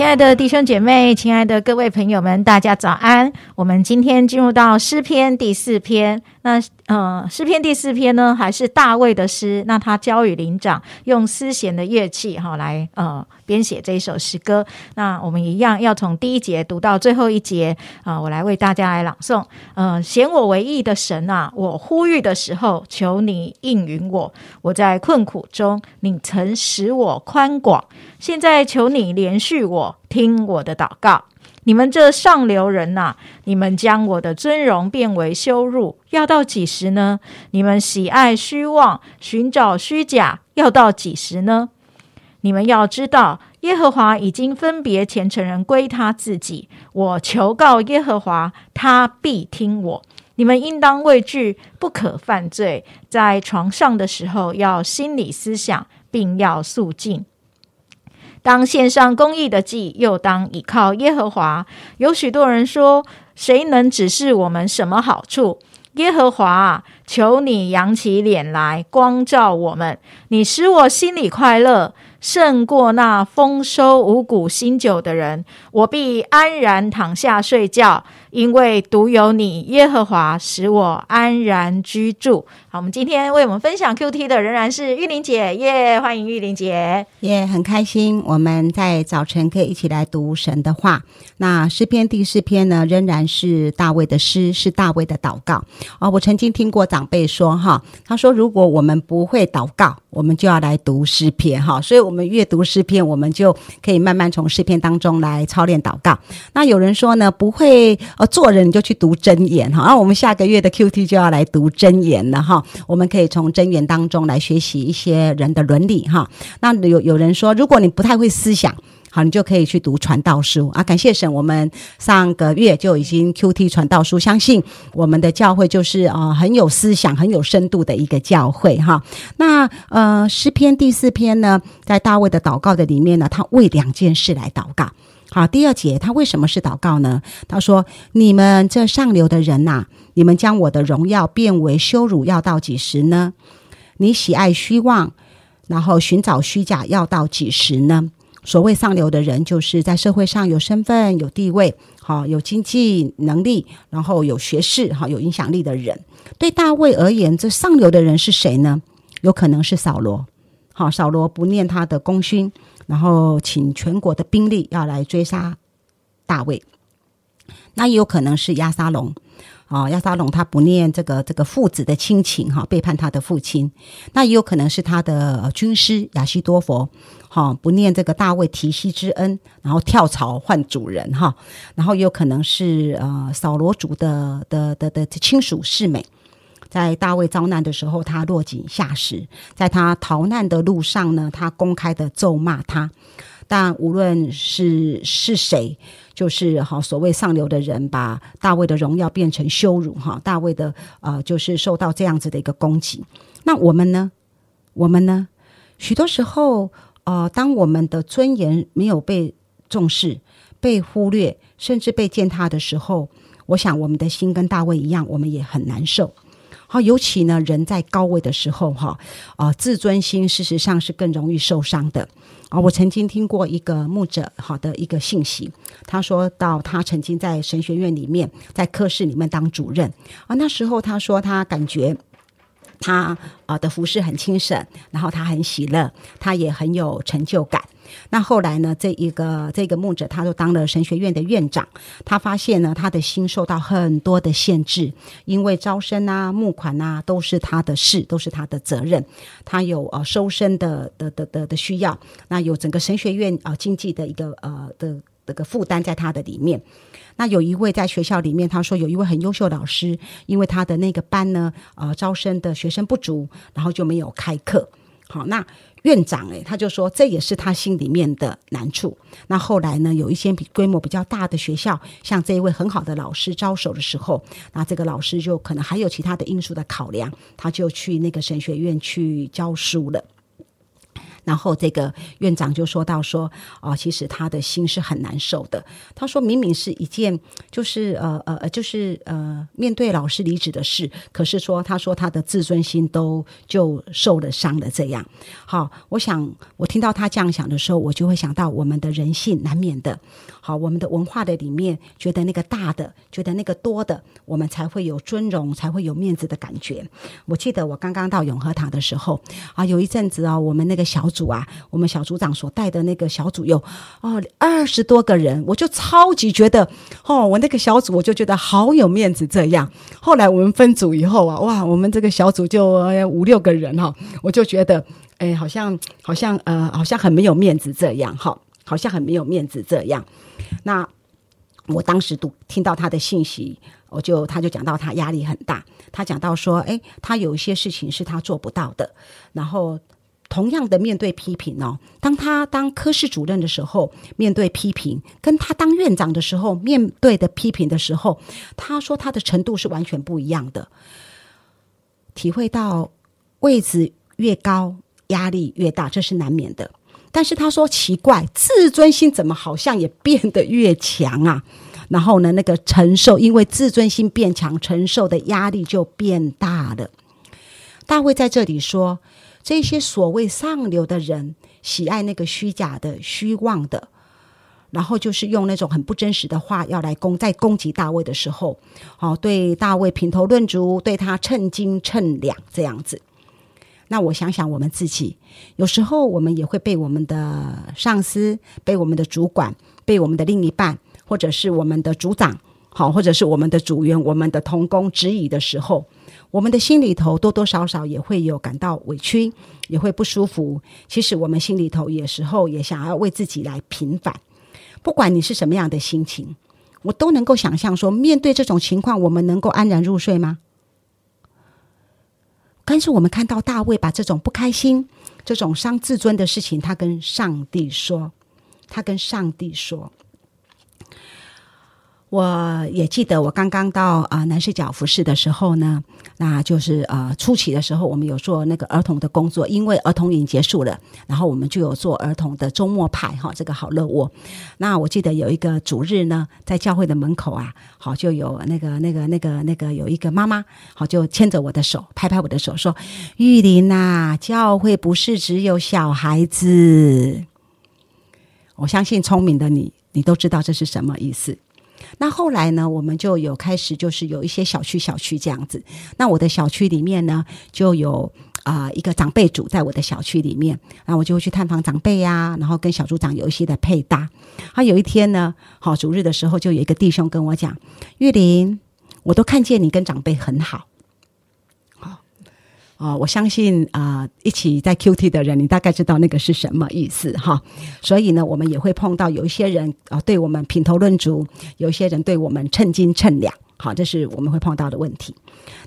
亲爱的弟兄姐妹，亲爱的各位朋友们，大家早安！我们今天进入到诗篇第四篇。那呃，诗篇第四篇呢，还是大卫的诗。那他交与灵长，用丝弦的乐器哈来呃编写这一首诗歌。那我们一样要从第一节读到最后一节啊，我来为大家来朗诵。呃，显我为义的神啊，我呼吁的时候，求你应允我。我在困苦中，你曾使我宽广。现在求你连续我，听我的祷告。你们这上流人呐，你们将我的尊荣变为羞辱，要到几时呢？你们喜爱虚妄，寻找虚假，要到几时呢？你们要知道，耶和华已经分别虔诚人归他自己。我求告耶和华，他必听我。你们应当畏惧，不可犯罪。在床上的时候，要心理思想，并要肃静。当献上公义的祭，又当倚靠耶和华。有许多人说：“谁能指示我们什么好处？”耶和华，求你扬起脸来，光照我们。你使我心里快乐，胜过那丰收五谷新酒的人。我必安然躺下睡觉。因为独有你，耶和华使我安然居住。好，我们今天为我们分享 Q T 的仍然是玉玲姐，耶，欢迎玉玲姐，耶很开心。我们在早晨可以一起来读神的话。那诗篇第四篇呢，仍然是大卫的诗，是大卫的祷告啊。我曾经听过长辈说，哈，他说如果我们不会祷告，我们就要来读诗篇，哈。所以，我们阅读诗篇，我们就可以慢慢从诗篇当中来操练祷告。那有人说呢，不会。呃，做人你就去读真言哈，那我们下个月的 Q T 就要来读真言了哈。我们可以从真言当中来学习一些人的伦理哈。那有有人说，如果你不太会思想，好，你就可以去读传道书啊。感谢神，我们上个月就已经 Q T 传道书，相信我们的教会就是啊很有思想、很有深度的一个教会哈。那呃诗篇第四篇呢，在大卫的祷告的里面呢，他为两件事来祷告。好，第二节他为什么是祷告呢？他说：“你们这上流的人呐，你们将我的荣耀变为羞辱，要到几时呢？你喜爱虚妄，然后寻找虚假，要到几时呢？所谓上流的人，就是在社会上有身份、有地位，好有经济能力，然后有学识，好有影响力的人。对大卫而言，这上流的人是谁呢？有可能是扫罗。好，扫罗不念他的功勋。”然后请全国的兵力要来追杀大卫，那也有可能是亚沙龙。啊，亚沙龙他不念这个这个父子的亲情哈，背叛他的父亲，那也有可能是他的军师亚西多佛哈，不念这个大卫提西之恩，然后跳槽换主人哈，然后也有可能是呃扫罗族的的的的亲属世美。在大卫遭难的时候，他落井下石；在他逃难的路上呢，他公开的咒骂他。但无论是是谁，就是哈所谓上流的人，把大卫的荣耀变成羞辱哈。大卫的呃，就是受到这样子的一个攻击。那我们呢？我们呢？许多时候，呃，当我们的尊严没有被重视、被忽略，甚至被践踏的时候，我想我们的心跟大卫一样，我们也很难受。好，尤其呢，人在高位的时候，哈，啊，自尊心事实上是更容易受伤的。啊，我曾经听过一个牧者好的一个信息，他说到他曾经在神学院里面，在科室里面当主任啊，那时候他说他感觉。他啊的服饰很轻省，然后他很喜乐，他也很有成就感。那后来呢，这一个这个牧者，他就当了神学院的院长。他发现呢，他的心受到很多的限制，因为招生啊、募款啊都是他的事，都是他的责任。他有呃收生的的的的的需要，那有整个神学院啊经济的一个呃的这个负担在他的里面。那有一位在学校里面，他说有一位很优秀老师，因为他的那个班呢，呃，招生的学生不足，然后就没有开课。好，那院长诶，他就说这也是他心里面的难处。那后来呢，有一些比规模比较大的学校，向这一位很好的老师招手的时候，那这个老师就可能还有其他的因素的考量，他就去那个神学院去教书了。然后这个院长就说到说，啊，其实他的心是很难受的。他说明明是一件就是呃呃就是呃面对老师离职的事，可是说他说他的自尊心都就受了伤了。这样，好，我想我听到他这样想的时候，我就会想到我们的人性难免的。好，我们的文化的里面觉得那个大的，觉得那个多的，我们才会有尊荣，才会有面子的感觉。我记得我刚刚到永和堂的时候啊，有一阵子啊，我们那个小组啊，我们小组长所带的那个小组有哦二十多个人，我就超级觉得哦，我那个小组我就觉得好有面子。这样，后来我们分组以后啊，哇，我们这个小组就五六个人哈，我就觉得哎，好像好像呃，好像很没有面子这样哈，好像很没有面子这样。那我当时读听到他的信息，我就他就讲到他压力很大，他讲到说，哎，他有一些事情是他做不到的。然后同样的面对批评哦，当他当科室主任的时候，面对批评，跟他当院长的时候面对的批评的时候，他说他的程度是完全不一样的。体会到位置越高，压力越大，这是难免的。但是他说奇怪，自尊心怎么好像也变得越强啊？然后呢，那个承受，因为自尊心变强，承受的压力就变大了。大卫在这里说，这些所谓上流的人喜爱那个虚假的、虚妄的，然后就是用那种很不真实的话要来攻，在攻击大卫的时候，哦，对大卫评头论足，对他称斤称两这样子。那我想想，我们自己有时候我们也会被我们的上司、被我们的主管、被我们的另一半，或者是我们的组长，好，或者是我们的组员、我们的同工质疑的时候，我们的心里头多多少少也会有感到委屈，也会不舒服。其实我们心里头有时候也想要为自己来平反。不管你是什么样的心情，我都能够想象说，面对这种情况，我们能够安然入睡吗？但是我们看到大卫把这种不开心、这种伤自尊的事情，他跟上帝说，他跟上帝说。我也记得，我刚刚到啊南市角服饰的时候呢，那就是呃初期的时候，我们有做那个儿童的工作，因为儿童营结束了，然后我们就有做儿童的周末派哈，这个好乐窝。那我记得有一个主日呢，在教会的门口啊，好就有那个那个那个那个有一个妈妈，好就牵着我的手，拍拍我的手，说：“玉林呐，教会不是只有小孩子。”我相信聪明的你，你都知道这是什么意思。那后来呢，我们就有开始，就是有一些小区小区这样子。那我的小区里面呢，就有啊一个长辈组在我的小区里面，那我就会去探访长辈呀，然后跟小组长有一些的配搭。他有一天呢，好主日的时候，就有一个弟兄跟我讲：“玉林，我都看见你跟长辈很好。”啊，我相信啊，一起在 QT 的人，你大概知道那个是什么意思哈。所以呢，我们也会碰到有一些人啊，对我们品头论足；有一些人对我们称斤称两。好，这是我们会碰到的问题。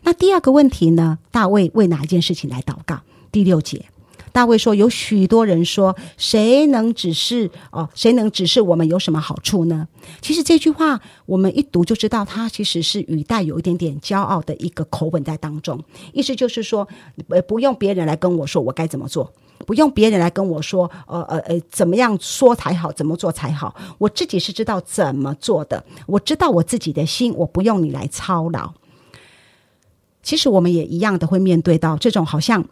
那第二个问题呢？大卫为哪一件事情来祷告？第六节。大卫说：“有许多人说，谁能指示哦？谁能指示我们有什么好处呢？”其实这句话我们一读就知道，他其实是语带有一点点骄傲的一个口吻在当中。意思就是说，呃，不用别人来跟我说我该怎么做，不用别人来跟我说，呃呃呃，怎么样说才好，怎么做才好，我自己是知道怎么做的，我知道我自己的心，我不用你来操劳。其实我们也一样的会面对到这种好像。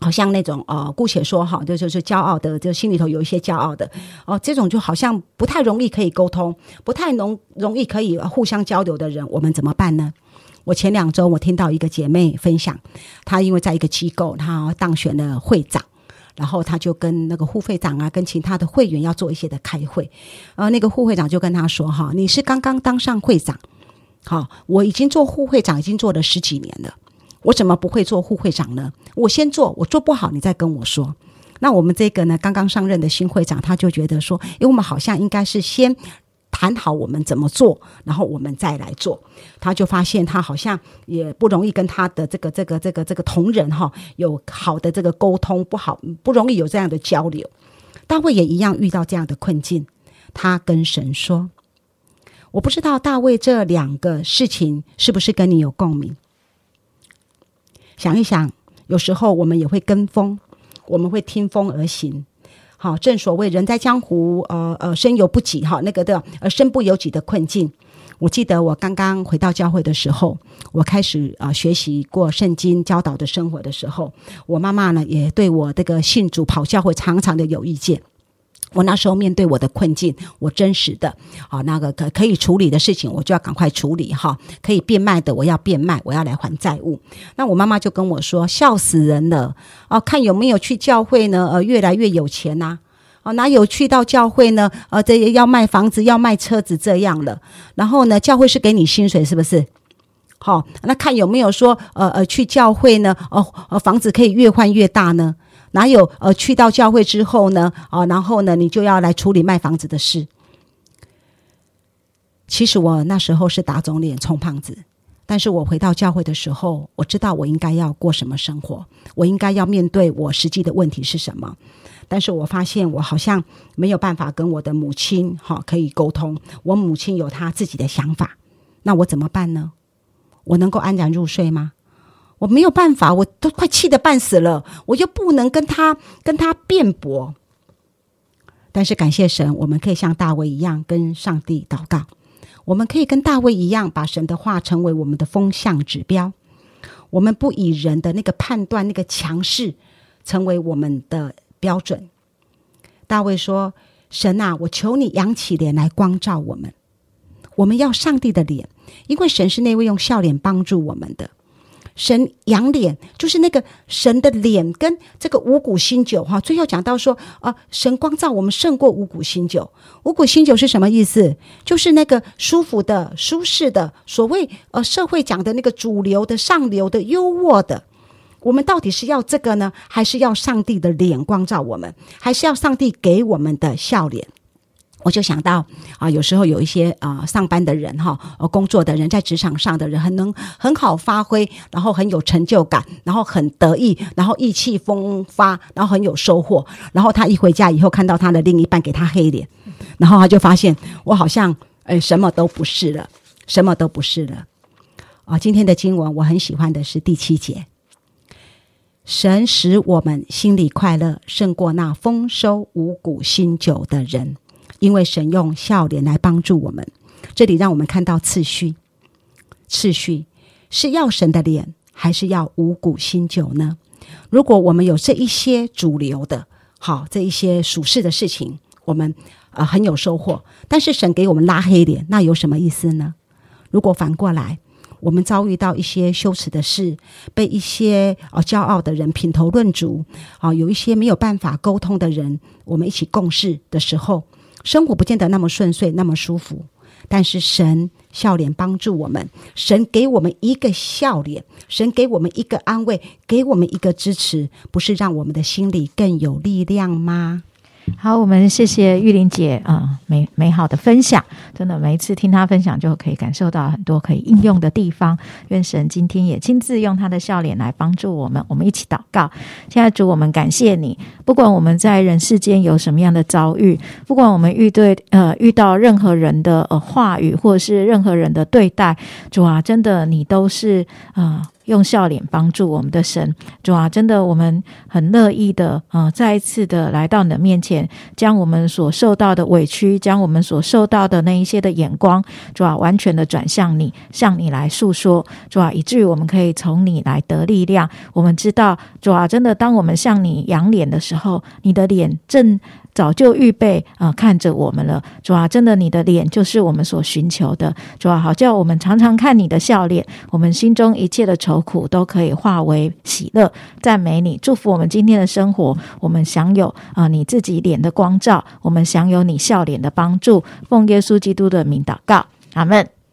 好像那种呃，姑且说哈，就就是骄傲的，就心里头有一些骄傲的哦，这种就好像不太容易可以沟通，不太容容易可以互相交流的人，我们怎么办呢？我前两周我听到一个姐妹分享，她因为在一个机构，她当选了会长，然后她就跟那个副会长啊，跟其他的会员要做一些的开会，呃，那个副会长就跟她说哈，你是刚刚当上会长，好，我已经做副会长已经做了十几年了。我怎么不会做副会长呢？我先做，我做不好，你再跟我说。那我们这个呢，刚刚上任的新会长，他就觉得说，因为我们好像应该是先谈好我们怎么做，然后我们再来做。他就发现他好像也不容易跟他的这个这个这个这个同仁哈有好的这个沟通，不好不容易有这样的交流。大卫也一样遇到这样的困境，他跟神说：“我不知道大卫这两个事情是不是跟你有共鸣。”想一想，有时候我们也会跟风，我们会听风而行。好，正所谓人在江湖，呃呃，身有不己哈，那个的呃身不由己的困境。我记得我刚刚回到教会的时候，我开始啊学习过圣经教导的生活的时候，我妈妈呢也对我这个信主跑教会常常的有意见。我那时候面对我的困境，我真实的啊那个可可以处理的事情，我就要赶快处理哈。可以变卖的，我要变卖，我要来还债务。那我妈妈就跟我说：“笑死人了哦，看有没有去教会呢？呃，越来越有钱呐。”哦，哪有去到教会呢？呃，这要卖房子，要卖车子这样了。然后呢，教会是给你薪水，是不是？好，那看有没有说，呃呃，去教会呢？哦，呃，房子可以越换越大呢？哪有？呃，去到教会之后呢？哦，然后呢，你就要来处理卖房子的事。其实我那时候是打肿脸充胖子，但是我回到教会的时候，我知道我应该要过什么生活，我应该要面对我实际的问题是什么。但是我发现我好像没有办法跟我的母亲哈可以沟通，我母亲有她自己的想法，那我怎么办呢？我能够安然入睡吗？我没有办法，我都快气得半死了，我又不能跟他跟他辩驳。但是感谢神，我们可以像大卫一样跟上帝祷告，我们可以跟大卫一样，把神的话成为我们的风向指标，我们不以人的那个判断那个强势成为我们的。标准，大卫说：“神啊，我求你扬起脸来光照我们。我们要上帝的脸，因为神是那位用笑脸帮助我们的。神扬脸，就是那个神的脸跟这个五谷新酒。哈，最后讲到说啊，神光照我们胜过五谷新酒。五谷新酒是什么意思？就是那个舒服的、舒适的，所谓呃社会讲的那个主流的、上流的、优渥的。”我们到底是要这个呢，还是要上帝的脸光照我们，还是要上帝给我们的笑脸？我就想到啊，有时候有一些啊上班的人哈，呃工作的人，在职场上的人，很能很好发挥，然后很有成就感，然后很得意，然后意气风发，然后很有收获。然后他一回家以后，看到他的另一半给他黑脸，然后他就发现我好像哎什么都不是了，什么都不是了。啊，今天的经文我很喜欢的是第七节。神使我们心里快乐，胜过那丰收五谷新酒的人，因为神用笑脸来帮助我们。这里让我们看到次序，次序是要神的脸，还是要五谷新酒呢？如果我们有这一些主流的，好这一些属世的事情，我们呃很有收获。但是神给我们拉黑脸，那有什么意思呢？如果反过来，我们遭遇到一些羞耻的事，被一些啊骄傲的人品头论足，啊有一些没有办法沟通的人，我们一起共事的时候，生活不见得那么顺遂，那么舒服。但是神笑脸帮助我们，神给我们一个笑脸，神给我们一个安慰，给我们一个支持，不是让我们的心里更有力量吗？好，我们谢谢玉玲姐啊，美美好的分享，真的每一次听她分享，就可以感受到很多可以应用的地方。愿神今天也亲自用他的笑脸来帮助我们，我们一起祷告。现在主，我们感谢你，不管我们在人世间有什么样的遭遇，不管我们遇对呃遇到任何人的呃话语，或者是任何人的对待，主啊，真的你都是啊。用笑脸帮助我们的神，主啊，真的，我们很乐意的，呃，再一次的来到你的面前，将我们所受到的委屈，将我们所受到的那一些的眼光，主啊，完全的转向你，向你来诉说，主啊，以至于我们可以从你来得力量。我们知道，主啊，真的，当我们向你仰脸的时候，你的脸正。早就预备啊，看着我们了，主啊，真的，你的脸就是我们所寻求的，主啊，好叫我们常常看你的笑脸，我们心中一切的愁苦都可以化为喜乐，赞美你，祝福我们今天的生活，我们享有啊你自己脸的光照，我们享有你笑脸的帮助，奉耶稣基督的名祷告，阿门。